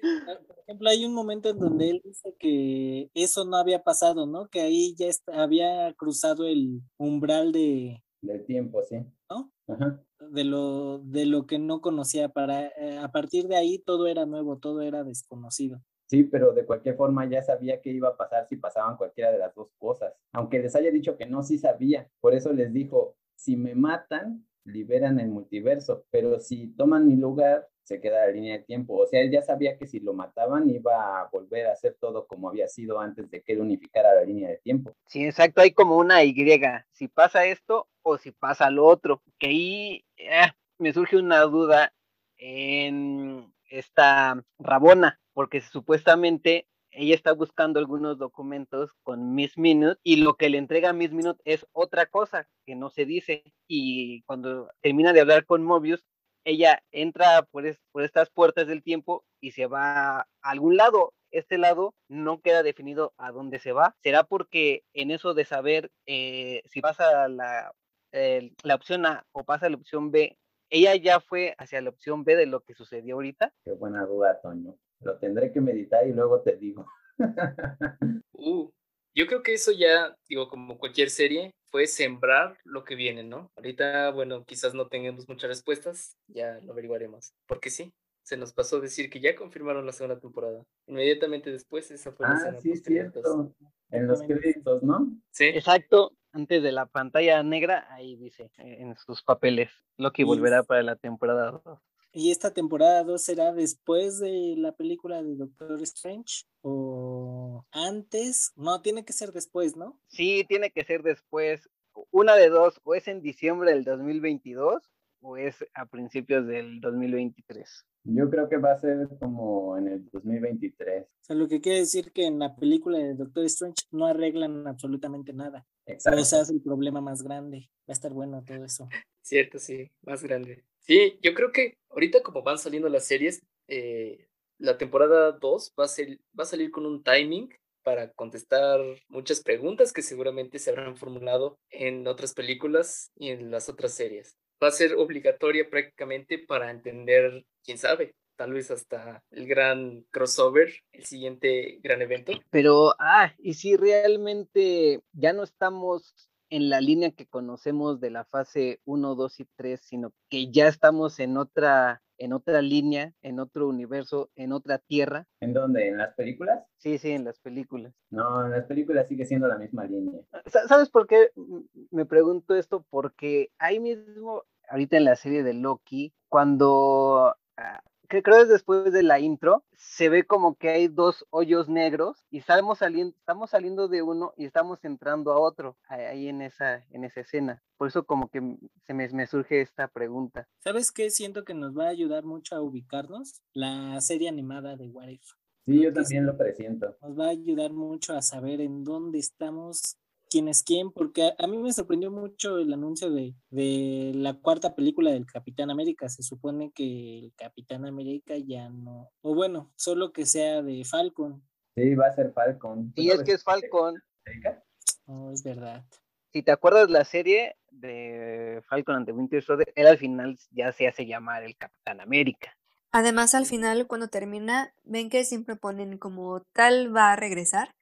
Por ejemplo, hay un momento en donde él dice que eso no había pasado, ¿no? Que ahí ya había cruzado el umbral de... Del tiempo, sí. ¿No? Ajá. De lo, de lo que no conocía. Para, eh, a partir de ahí todo era nuevo, todo era desconocido. Sí, pero de cualquier forma ya sabía qué iba a pasar si pasaban cualquiera de las dos cosas. Aunque les haya dicho que no, sí sabía. Por eso les dijo, si me matan, liberan el multiverso, pero si toman mi lugar, se queda la línea de tiempo. O sea, él ya sabía que si lo mataban iba a volver a hacer todo como había sido antes de que él unificara la línea de tiempo. Sí, exacto, hay como una Y, si pasa esto o si pasa lo otro, que ahí eh, me surge una duda en esta Rabona, porque supuestamente ella está buscando algunos documentos con Miss Minute y lo que le entrega Miss Minute es otra cosa que no se dice y cuando termina de hablar con Mobius, ella entra por, por estas puertas del tiempo y se va a algún lado. Este lado no queda definido a dónde se va. ¿Será porque en eso de saber eh, si pasa la, la opción A o pasa la opción B, ella ya fue hacia la opción B de lo que sucedió ahorita? Qué buena duda, Toño. Lo tendré que meditar y luego te digo. uh, yo creo que eso ya, digo, como cualquier serie, fue sembrar lo que viene, ¿no? Ahorita, bueno, quizás no tengamos muchas respuestas, ya lo averiguaremos. Porque sí, se nos pasó decir que ya confirmaron la segunda temporada. Inmediatamente después, esa fue la Ah, sí, cierto. En los créditos, ¿no? Sí. Exacto. Antes de la pantalla negra, ahí dice eh, en sus papeles. Loki volverá para la temporada 2. ¿Y esta temporada 2 será después de la película de Doctor Strange? ¿O antes? No, tiene que ser después, ¿no? Sí, tiene que ser después. Una de dos, o es en diciembre del 2022 o es a principios del 2023. Yo creo que va a ser como en el 2023. O sea, lo que quiere decir que en la película de Doctor Strange no arreglan absolutamente nada. Exacto. O sea, es el problema más grande. Va a estar bueno todo eso. Cierto, sí, más grande. Sí, yo creo que ahorita como van saliendo las series, eh, la temporada 2 va, a va a salir con un timing para contestar muchas preguntas que seguramente se habrán formulado en otras películas y en las otras series. Va a ser obligatoria prácticamente para entender, quién sabe, tal vez hasta el gran crossover, el siguiente gran evento. Pero, ah, y si realmente ya no estamos en la línea que conocemos de la fase 1, 2 y 3, sino que ya estamos en otra, en otra línea, en otro universo, en otra tierra. ¿En dónde? ¿En las películas? Sí, sí, en las películas. No, en las películas sigue siendo la misma línea. Ah, ¿Sabes por qué me pregunto esto? Porque ahí mismo, ahorita en la serie de Loki, cuando ah, que creo es después de la intro, se ve como que hay dos hoyos negros y estamos saliendo, estamos saliendo de uno y estamos entrando a otro ahí en esa, en esa escena. Por eso como que se me, me surge esta pregunta. ¿Sabes qué? Siento que nos va a ayudar mucho a ubicarnos la serie animada de What If. Sí, yo también lo presiento. Nos va a ayudar mucho a saber en dónde estamos quién es quién, porque a, a mí me sorprendió mucho el anuncio de, de la cuarta película del Capitán América. Se supone que el Capitán América ya no, o bueno, solo que sea de Falcon. Sí, va a ser Falcon. ¿Tú Y no es que es Falcon. No, es verdad. Si te acuerdas la serie de Falcon and the Winter Soldier, él al final ya se hace llamar el Capitán América. Además, al final, cuando termina, ven que siempre ponen como tal va a regresar.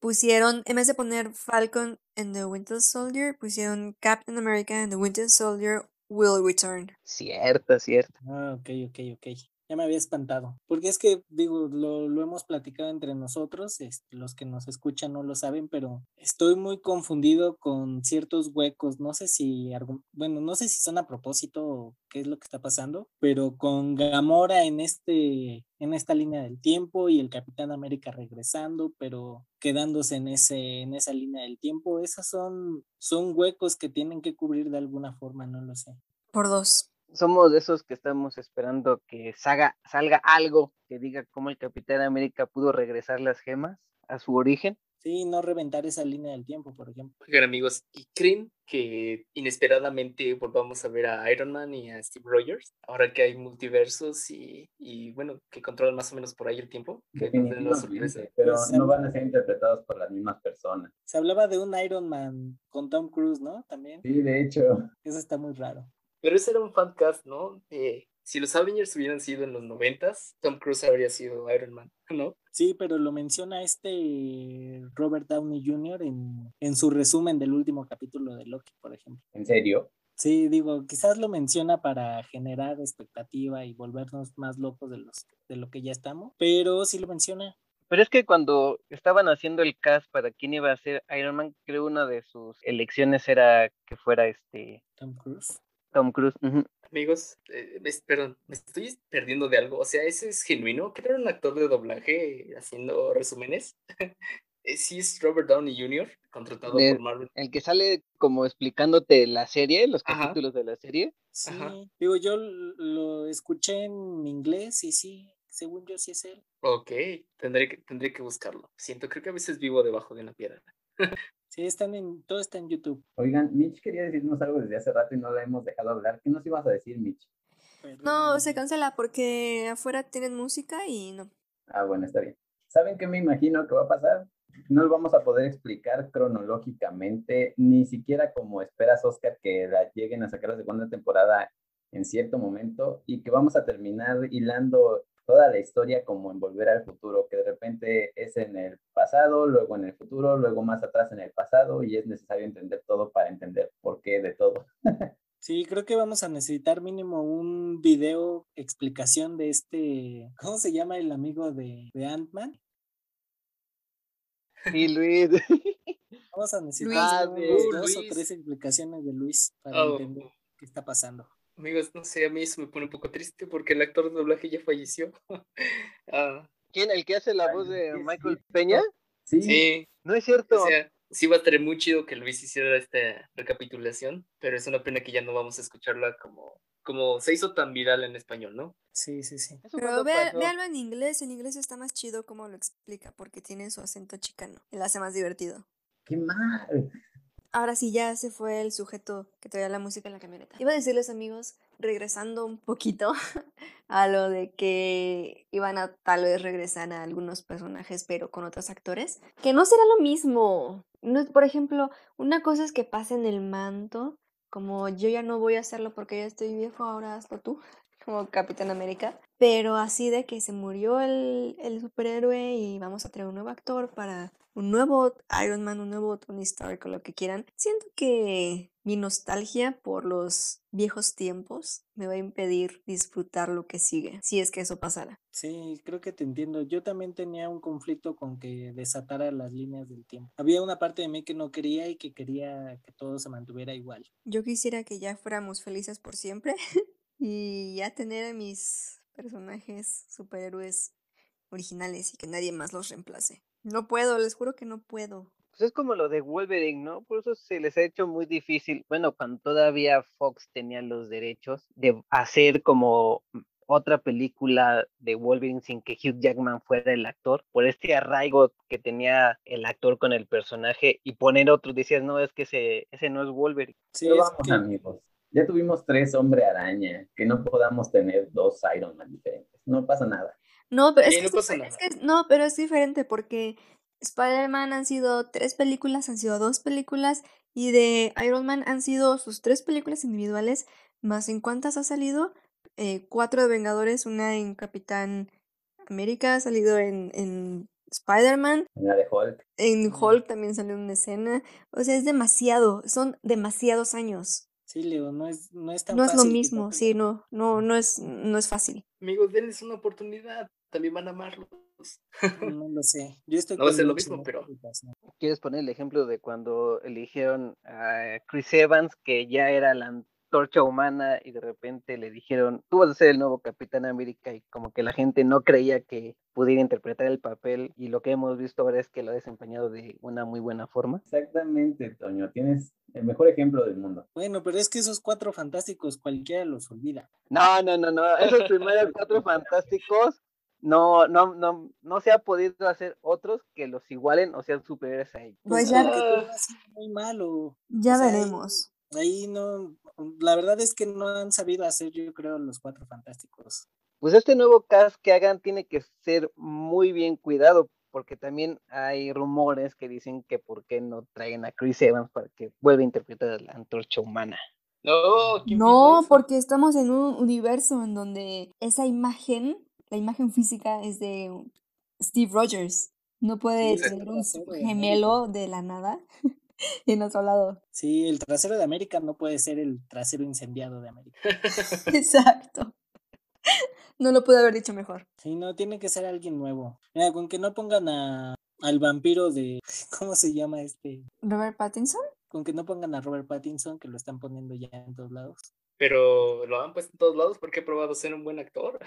Pusieron, en vez de poner Falcon and the Winter Soldier, pusieron Captain America and the Winter Soldier will return. Cierto, cierto. Ah, ok, ok, ok. Ya me había espantado. Porque es que, digo, lo, lo hemos platicado entre nosotros, este, los que nos escuchan no lo saben, pero estoy muy confundido con ciertos huecos. No sé si, bueno, no sé si son a propósito o qué es lo que está pasando, pero con Gamora en este, en esta línea del tiempo y el Capitán América regresando, pero quedándose en ese, en esa línea del tiempo, esas son, son huecos que tienen que cubrir de alguna forma, no lo sé. Por dos. Somos de esos que estamos esperando que salga, salga algo que diga cómo el Capitán América pudo regresar las gemas a su origen. Sí, no reventar esa línea del tiempo, por ejemplo. Oigan amigos, ¿y creen que inesperadamente volvamos a ver a Iron Man y a Steve Rogers? Ahora que hay multiversos y, y bueno, que controlan más o menos por ahí el tiempo. Que nos den la sorpresa. Pero Pues, no van a ser interpretados por las mismas personas. Se hablaba de un Iron Man con Tom Cruise, ¿no? También. Sí, de hecho, Eso está muy raro. Pero ese era un fancast, ¿no? Eh, si los Avengers hubieran sido en los noventas, Tom Cruise habría sido Iron Man, ¿no? Sí, pero lo menciona este Robert Downey Jr. en, en su resumen del último capítulo de Loki, por ejemplo. en serio. Sí, digo, quizás lo menciona para generar expectativa y volvernos más locos de, los, de lo que ya estamos, pero sí lo menciona. Pero es que cuando estaban haciendo el cast para quién iba a ser Iron Man, creo una de sus elecciones era que fuera este Tom Cruise. Tom Cruise. Amigos, eh, es- perdón, me estoy perdiendo de algo. O sea, ¿ese es genuino? ¿Que era un actor de doblaje haciendo resúmenes? Eh, sí es Robert Downey Jr., contratado De- por Marvel. El que sale como explicándote la serie, los Ajá. capítulos de la serie. Sí, Ajá. digo, yo lo escuché en inglés y sí, según yo sí es él. Ok, tendré que, tendré que buscarlo. Siento, creo que a veces vivo debajo de una piedra. Sí, están en, todo está en YouTube. Oigan, Mitch quería decirnos algo desde hace rato y no la hemos dejado hablar. ¿Qué nos ibas a decir, Mitch? No, se cancela porque afuera tienen música y no. Ah, bueno, está bien. ¿Saben qué me imagino que va a pasar? No lo vamos a poder explicar cronológicamente, ni siquiera como esperas, Oscar, que la lleguen a sacar la segunda temporada en cierto momento y que vamos a terminar hilando toda la historia como en Volver al Futuro, que de repente es en el pasado, luego en el futuro, luego más atrás en el pasado y es necesario entender todo para entender por qué de todo. Sí, creo que vamos a necesitar mínimo un video explicación de este, ¿cómo se llama el amigo de, de Ant-Man? Sí, Luis. Vamos a necesitar Ah, dos o tres explicaciones de Luis para Oh, entender qué está pasando. Amigos, no sé, a mí eso me pone un poco triste porque el actor de doblaje ya falleció. Ah, ¿Quién? ¿El que hace la voz de Michael sí. Peña? Sí, sí, No es cierto. o sea, sí va a estar muy chido que Luis hiciera esta recapitulación, pero es una pena que ya no vamos a escucharla como, como se hizo tan viral en español, ¿no? Sí, sí, sí. ¿Eso Pero vea- pasó? véanlo en inglés, en inglés está más chido como lo explica, porque tiene su acento chicano y lo hace más divertido. qué mal. Ahora sí, ya se fue el sujeto que traía la música en la camioneta. Iba a decirles, amigos, regresando un poquito a lo de que iban a tal vez regresar a algunos personajes, pero con otros actores, que no será lo mismo. No, por ejemplo, una cosa es que pasen el manto, como yo ya no voy a hacerlo porque ya estoy viejo, ahora hazlo tú, como Capitán América. Pero así de que se murió el, el superhéroe y vamos a traer un nuevo actor para un nuevo Iron Man, un nuevo Tony Stark o lo que quieran. Siento que mi nostalgia por los viejos tiempos me va a impedir disfrutar lo que sigue, si es que eso pasara. Sí, creo que te entiendo. Yo también tenía un conflicto con que desatara las líneas del tiempo. Había una parte de mí que no quería y que quería que todo se mantuviera igual. Yo quisiera que ya fuéramos felices por siempre y ya tener a mis personajes superhéroes originales y que nadie más los reemplace. No puedo, les juro que no puedo. Pues es como lo de Wolverine, ¿no? Por eso se les ha hecho muy difícil. Bueno, cuando todavía Fox tenía los derechos de hacer como otra película de Wolverine sin que Hugh Jackman fuera el actor, por este arraigo que tenía el actor con el personaje y poner otro, decías, no, es que ese, ese no es Wolverine. Sí, Pero vamos, amigos. Ya tuvimos tres hombre araña, que no podamos tener dos Iron Man diferentes. No pasa nada. No, pero es, que, no, pero es diferente porque Spider-Man han sido tres películas, han sido dos películas, y de Iron Man han sido sus tres películas individuales, más en cuántas ha salido, eh, cuatro de Vengadores, una en Capitán América, ha salido en, en Spider-Man. En la de Hulk. En Hulk también salió una escena. O sea, es demasiado, son demasiados años. Sí, Leo, no es, no es tan No es lo mismo, sí, no, no, no es, no es fácil. Amigos, denles una oportunidad, también van a amarlos. No lo sé. Yo estoy no va a ser lo mismo, pero. ¿Quieres poner el ejemplo de cuando eligieron a Chris Evans, que ya era la torcha humana y de repente le dijeron, tú vas a ser el nuevo Capitán América y como que la gente no creía que pudiera interpretar el papel y lo que hemos visto ahora es que lo ha desempeñado de una muy buena forma. Exactamente, Toño, tienes el mejor ejemplo del mundo. Bueno, pero es que esos cuatro fantásticos cualquiera los olvida. No, no, no, no, esos primeros cuatro fantásticos no, no, no, no se ha podido hacer otros que los igualen o sean superiores a ellos. Pues ya, muy malo. Ya veremos. Ahí no, la verdad es que no han sabido hacer, yo creo, los cuatro fantásticos. Pues este nuevo cast que hagan tiene que ser muy bien cuidado, porque también hay rumores que dicen que por qué no traen a Chris Evans para que vuelva a interpretar la antorcha humana. No, no, porque estamos en un universo en donde esa imagen, la imagen física es de Steve Rogers. No puede ser un gemelo de la nada. en otro lado. Sí, el trasero de América no puede ser el trasero incendiado de América. Exacto. No lo pude haber dicho mejor. Sí, no, tiene que ser alguien nuevo. Mira, con que no pongan a, al vampiro de. ¿Cómo se llama este? ¿Robert Pattinson? Con que no pongan a Robert Pattinson, que lo están poniendo ya en todos lados. Pero lo han puesto en todos lados porque he probado ser un buen actor.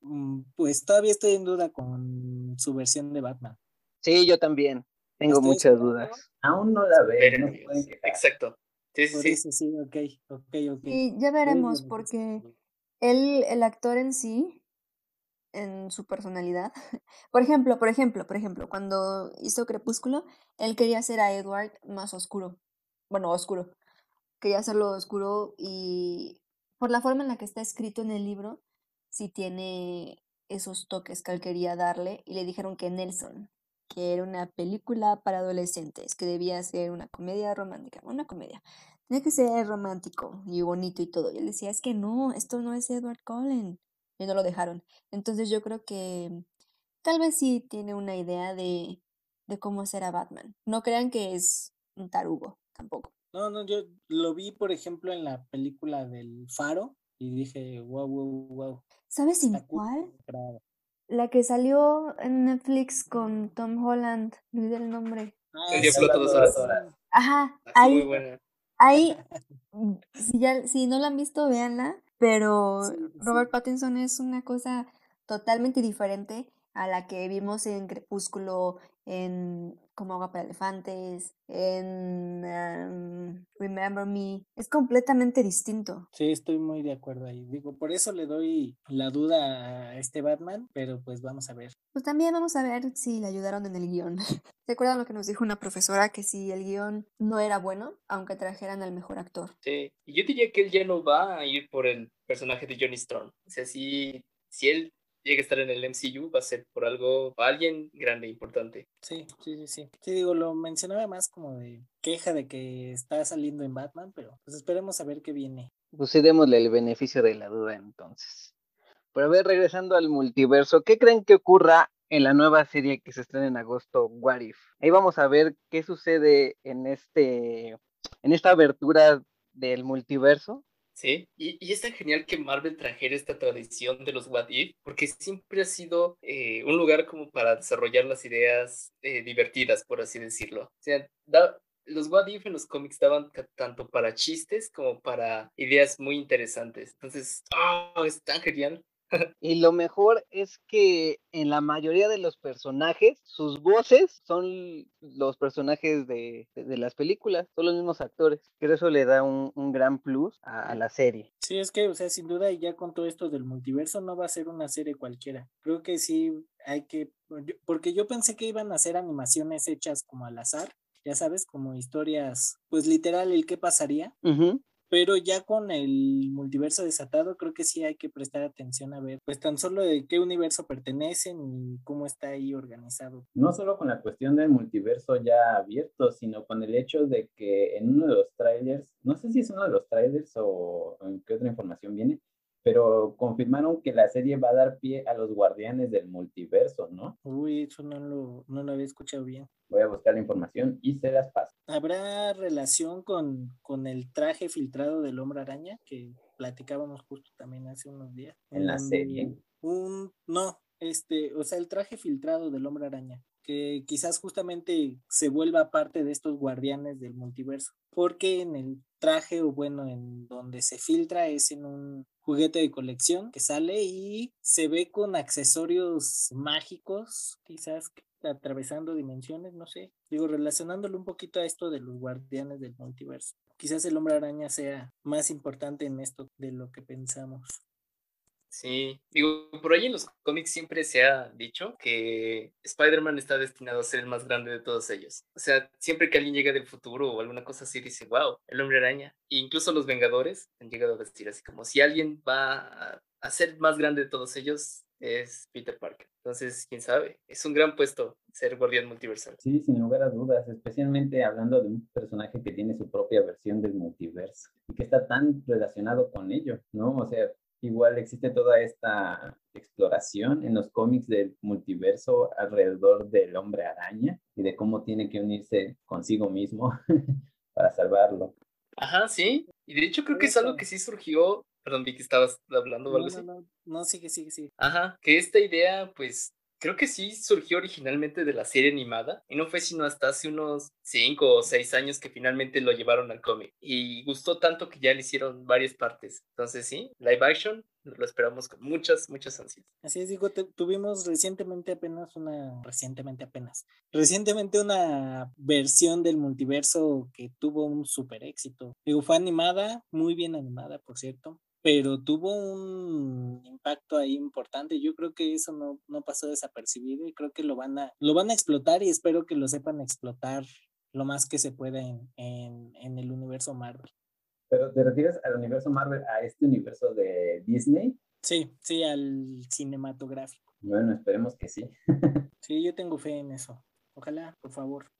Mm, pues todavía estoy en duda con su versión de Batman. Sí, yo también. Tengo muchas dudas. Aún no la veo. exacto. Sí, sí, sí. sí, ok, ok, ok. Y ya veremos, porque él, el actor en sí, en su personalidad. Por ejemplo, por ejemplo, por ejemplo, cuando hizo Crepúsculo, él quería hacer a Edward más oscuro. Bueno, oscuro. Quería hacerlo oscuro y por la forma en la que está escrito en el libro, sí tiene esos toques que él quería darle y le dijeron que Nelson, que era una película para adolescentes, que debía ser una comedia romántica, una comedia. Tenía que ser romántico y bonito y todo. Y él decía, es que no, esto no es Edward Cullen. Y no lo dejaron. Entonces yo creo que tal vez sí tiene una idea de, de cómo ser a Batman. No crean que es un tarugo, tampoco. No, no, yo lo vi, por ejemplo, en la película del Faro y dije, wow, wow, wow. ¿Sabes en cuál? La que salió en Netflix con Tom Holland, olvidé el nombre. Ah, el día dos horas. Ajá, ahí, ahí, si, ya, si no la han visto, véanla, pero Robert Pattinson es una cosa totalmente diferente a la que vimos en Crepúsculo, en Como agua para elefantes, en Remember Me. Es completamente distinto. Sí, estoy muy de acuerdo ahí. Digo, por eso le doy la duda a este Batman, pero pues vamos a ver. Pues también vamos a ver si le ayudaron en el guion. ¿Se acuerdan lo que nos dijo una profesora? Que si el guion no era bueno, aunque trajeran al mejor actor. Sí, y yo diría que él ya no va a ir por el personaje de Johnny Storm. O sea, si, si él llegue a estar en el MCU va a ser por algo, alguien grande, importante. Sí, sí, sí, sí. Sí, digo, lo mencionaba más como de queja de que está saliendo en Batman, pero pues esperemos a ver qué viene. Pues sí, démosle el beneficio de la duda entonces. Pero a ver, regresando al multiverso, ¿qué creen que ocurra en la nueva serie que se estrena en agosto, What If? Ahí vamos a ver qué sucede en este, en esta abertura del multiverso Sí, y, y, es tan genial que Marvel trajera esta tradición de los What If, porque siempre ha sido eh, un lugar como para desarrollar las ideas eh, divertidas, por así decirlo. O sea, los What If en los cómics daban tanto para chistes como para ideas muy interesantes. Entonces, oh, es tan genial Y lo mejor es que en la mayoría de los personajes, sus voces son los personajes de, de, las películas, son los mismos actores. Creo eso le da un, un gran plus a, a, la serie. Sí, es que, o sea, sin duda, ya con todo esto del multiverso, no va a ser una serie cualquiera. Creo que sí hay que, porque yo pensé que iban a hacer animaciones hechas como al azar, ya sabes, como historias, pues literal, el qué pasaría. Pero ya con el multiverso desatado, creo que sí hay que prestar atención a ver, pues tan solo de qué universo pertenecen y cómo está ahí organizado. No solo con la cuestión del multiverso ya abierto, sino con el hecho de que en uno de los trailers, no sé si es uno de los trailers o en qué otra información viene, pero confirmaron que la serie va a dar pie a los guardianes del multiverso, ¿no? Uy, eso no lo, no lo había escuchado bien. Voy a buscar la información y se las paso. ¿Habrá relación con, con el traje filtrado del hombre araña que platicábamos justo también hace unos días? En la serie. Un, no, este, o sea, el traje filtrado del hombre araña que quizás justamente se vuelva parte de estos guardianes del multiverso, porque en el traje o bueno, en donde se filtra es en un juguete de colección que sale y se ve con accesorios mágicos, quizás atravesando dimensiones, no sé, digo, relacionándolo un poquito a esto de los guardianes del multiverso. Quizás el hombre araña sea más importante en esto de lo que pensamos. Sí, digo, por ahí en los cómics siempre se ha dicho que Spider-Man está destinado a ser el más grande de todos ellos. O sea, siempre que alguien llega del futuro o alguna cosa así, dice, wow, el hombre araña. E incluso los Vengadores han llegado a vestir así como si alguien va a, ser más grande de todos ellos, es Peter Parker. Entonces, quién sabe, es un gran puesto ser guardián multiversal. Sí, sin lugar a dudas, especialmente hablando de un personaje que tiene su propia versión del multiverso y que está tan relacionado con ello, ¿no? O sea, igual existe toda esta exploración en los cómics del multiverso alrededor del hombre araña y de cómo tiene que unirse consigo mismo para salvarlo. Ajá, sí. Y de hecho creo que es algo que sí surgió. Perdón, vi que estabas hablando o algo así. No, no, no, sigue, sigue, sigue. Ajá, que esta idea, pues, creo que sí surgió originalmente de la serie animada y no fue sino hasta hace unos cinco o seis años que finalmente lo llevaron al cómic y gustó tanto que ya le hicieron varias partes. Entonces sí, live action lo esperamos con muchas, muchas ansias. Así es, digo, tuvimos recientemente apenas una, recientemente apenas, recientemente una versión del multiverso que tuvo un super éxito. Digo, fue animada, muy bien animada, por cierto pero tuvo un impacto ahí importante. Yo creo que eso no, no pasó desapercibido y creo que lo van, a, lo van a explotar y espero que lo sepan explotar lo más que se pueda en, en, en el universo Marvel. ¿Pero te refieres al universo Marvel, a este universo de Disney? Sí, sí, al cinematográfico. Bueno, esperemos que sí. sí, yo tengo fe en eso. Ojalá, por favor.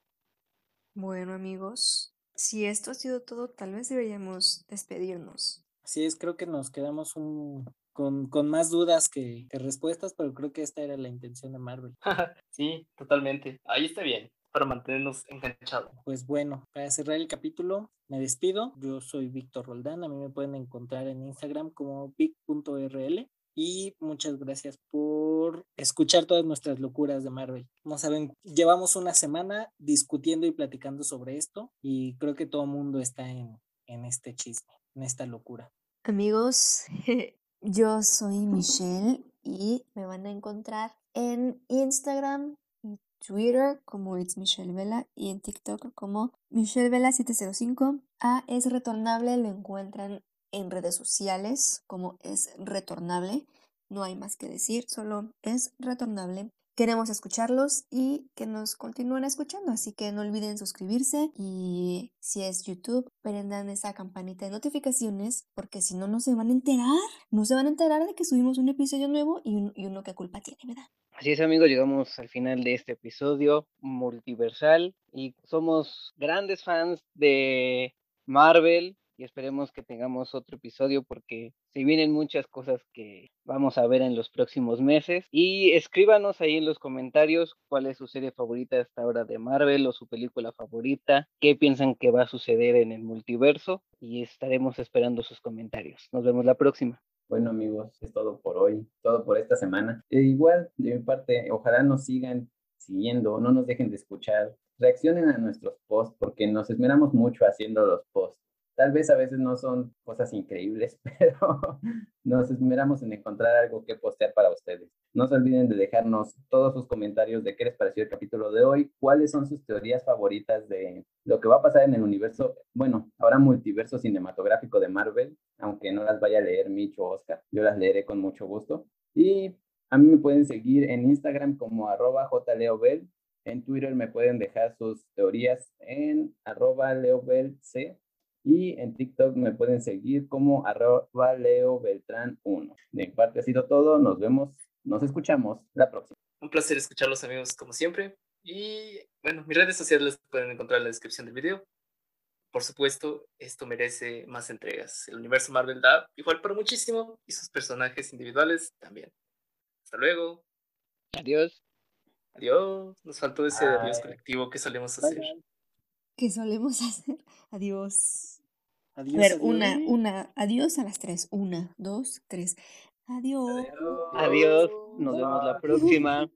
Bueno, amigos, si esto ha sido todo, tal vez deberíamos despedirnos. Así es, creo que nos quedamos un, con, con, más dudas que, que, respuestas, pero creo que esta era la intención de Marvel. sí, totalmente. Ahí está bien, para mantenernos enganchados. Pues bueno, para cerrar el capítulo, me despido. Yo soy Víctor Roldán. A mí me pueden encontrar en Instagram como vic.rl. Y muchas gracias por escuchar todas nuestras locuras de Marvel. Como saben, llevamos una semana discutiendo y platicando sobre esto y creo que todo el mundo está en, en este chisme en esta locura. Amigos, yo soy Michelle y me van a encontrar en Instagram Twitter como It's Michelle Vela y en TikTok como Michelle Vela 705. A es retornable, lo encuentran en redes sociales como es retornable. No hay más que decir, solo es retornable. Queremos escucharlos y que nos continúen escuchando, así que no olviden suscribirse y si es YouTube, prendan esa campanita de notificaciones porque si no, no se van a enterar, no se van a enterar de que subimos un episodio nuevo y, uno que culpa tiene, ¿verdad? Así es amigos, llegamos al final de este episodio multiversal y somos grandes fans de Marvel, y esperemos que tengamos otro episodio porque se vienen muchas cosas que vamos a ver en los próximos meses. Y escríbanos ahí en los comentarios cuál es su serie favorita hasta ahora de Marvel o su película favorita, qué piensan que va a suceder en el multiverso y estaremos esperando sus comentarios. Nos vemos la próxima. Bueno amigos, es todo por hoy, todo por esta semana. E igual, de mi parte, ojalá nos sigan siguiendo, no nos dejen de escuchar, reaccionen a nuestros posts porque nos esmeramos mucho haciendo los posts Tal vez a veces no son cosas increíbles, pero nos esmeramos en encontrar algo que postear para ustedes. No se olviden de dejarnos todos sus comentarios de qué les pareció el capítulo de hoy, cuáles son sus teorías favoritas de lo que va a pasar en el universo, bueno, ahora multiverso cinematográfico de Marvel, aunque no las vaya a leer Mitch o Oscar, yo las leeré con mucho gusto. Y a mí me pueden seguir en Instagram como arroba jleobel, en Twitter me pueden dejar sus teorías en arroba leobelc y en TikTok me pueden seguir como arroba Leo Beltrán 1. De mi parte ha sido todo. Nos vemos, nos escuchamos la próxima. Un placer escucharlos amigos como siempre. Y bueno, mis redes sociales pueden encontrar en la descripción del video. Por supuesto, esto merece más entregas. El universo Marvel da igual para muchísimo y sus personajes individuales también. Hasta luego. Adiós. Adiós. Nos faltó ese adiós colectivo que solemos hacer. ¿Qué solemos hacer? Adiós. Adiós. A ver, adiós. una, una, adiós a las tres. Una, dos, tres. Adiós. Adiós. Nos vemos la próxima.